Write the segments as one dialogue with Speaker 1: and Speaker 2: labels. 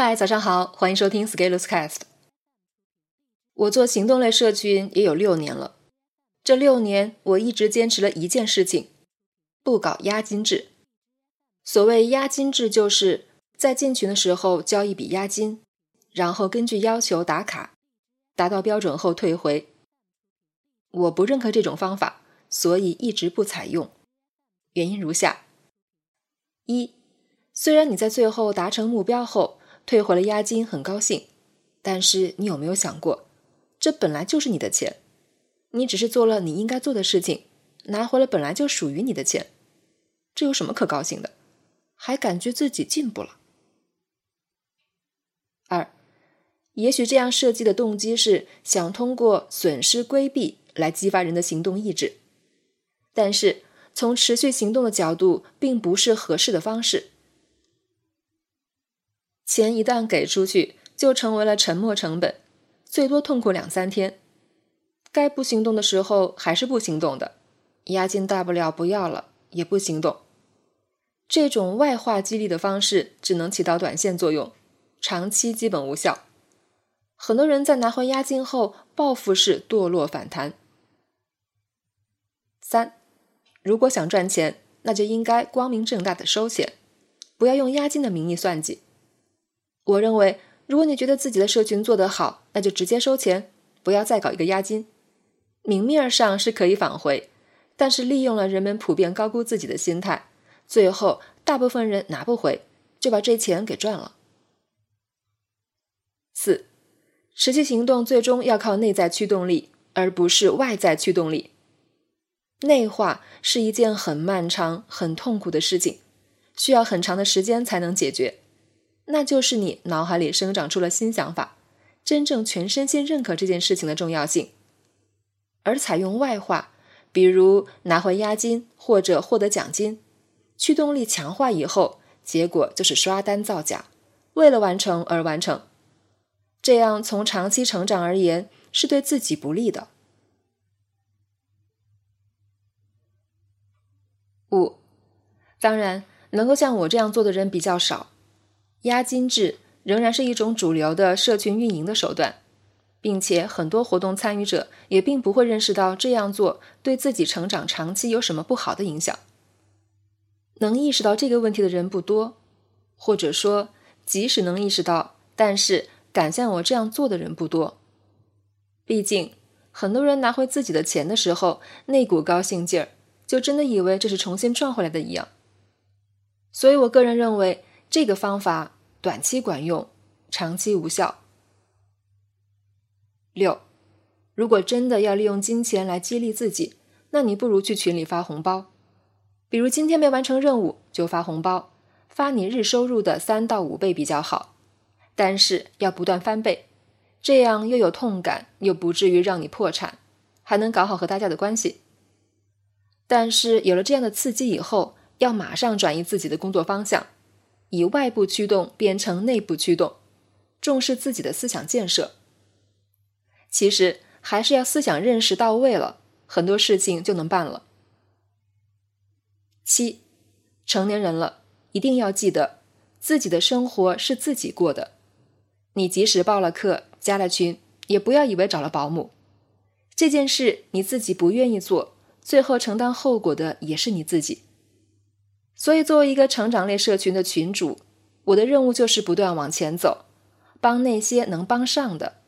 Speaker 1: 嗨，早上好，欢迎收听 Scaleless Cast。我做行动类社群也有六年了，这六年我一直坚持了一件事情：不搞押金制。所谓押金制，就是在进群的时候交一笔押金，然后根据要求打卡，达到标准后退回。我不认可这种方法，所以一直不采用。原因如下：一。虽然你在最后达成目标后退回了押金，很高兴，但是你有没有想过，这本来就是你的钱，你只是做了你应该做的事情，拿回了本来就属于你的钱，这有什么可高兴的？还感觉自己进步了。二，也许这样设计的动机是想通过损失规避来激发人的行动意志，但是从持续行动的角度，并不是合适的方式。钱一旦给出去，就成为了沉没成本，最多痛苦两三天。该不行动的时候还是不行动的，押金大不了不要了，也不行动。这种外化激励的方式只能起到短线作用，长期基本无效。很多人在拿回押金后，报复式堕落反弹。三，如果想赚钱，那就应该光明正大的收钱，不要用押金的名义算计。我认为，如果你觉得自己的社群做得好，那就直接收钱，不要再搞一个押金。明面上是可以返回，但是利用了人们普遍高估自己的心态，最后大部分人拿不回，就把这钱给赚了。四，实际行动最终要靠内在驱动力，而不是外在驱动力。内化是一件很漫长、很痛苦的事情，需要很长的时间才能解决。那就是你脑海里生长出了新想法，真正全身心认可这件事情的重要性，而采用外化，比如拿回押金或者获得奖金，驱动力强化以后，结果就是刷单造假，为了完成而完成，这样从长期成长而言是对自己不利的。五，当然能够像我这样做的人比较少。押金制仍然是一种主流的社群运营的手段，并且很多活动参与者也并不会认识到这样做对自己成长长期有什么不好的影响。能意识到这个问题的人不多，或者说，即使能意识到，但是敢像我这样做的人不多。毕竟，很多人拿回自己的钱的时候，那股高兴劲儿，就真的以为这是重新赚回来的一样。所以我个人认为。这个方法短期管用，长期无效。六，如果真的要利用金钱来激励自己，那你不如去群里发红包，比如今天没完成任务就发红包，发你日收入的三到五倍比较好，但是要不断翻倍，这样又有痛感，又不至于让你破产，还能搞好和大家的关系。但是有了这样的刺激以后，要马上转移自己的工作方向。以外部驱动变成内部驱动，重视自己的思想建设。其实还是要思想认识到位了，很多事情就能办了。七，成年人了，一定要记得自己的生活是自己过的。你即使报了课、加了群，也不要以为找了保姆。这件事你自己不愿意做，最后承担后果的也是你自己。所以，作为一个成长类社群的群主，我的任务就是不断往前走，帮那些能帮上的。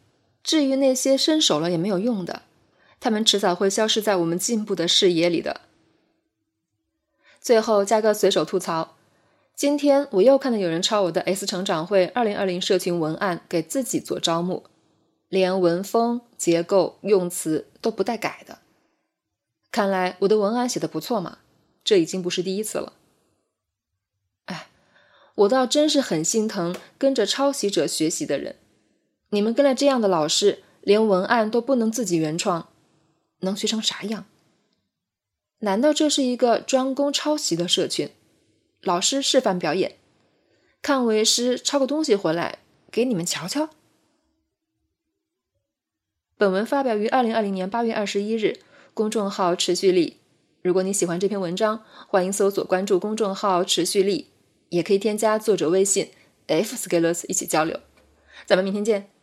Speaker 1: 至于那些伸手了也没有用的，他们迟早会消失在我们进步的视野里的。最后加个随手吐槽：今天我又看到有人抄我的 S 成长会二零二零社群文案给自己做招募，连文风、结构、用词都不带改的。看来我的文案写的不错嘛，这已经不是第一次了。我倒真是很心疼跟着抄袭者学习的人，你们跟了这样的老师，连文案都不能自己原创，能学成啥样？难道这是一个专攻抄袭的社群？老师示范表演，看为师抄个东西回来给你们瞧瞧。本文发表于二零二零年八月二十一日，公众号持续力。如果你喜欢这篇文章，欢迎搜索关注公众号持续力。也可以添加作者微信 F Scalers 一起交流。咱们明天见。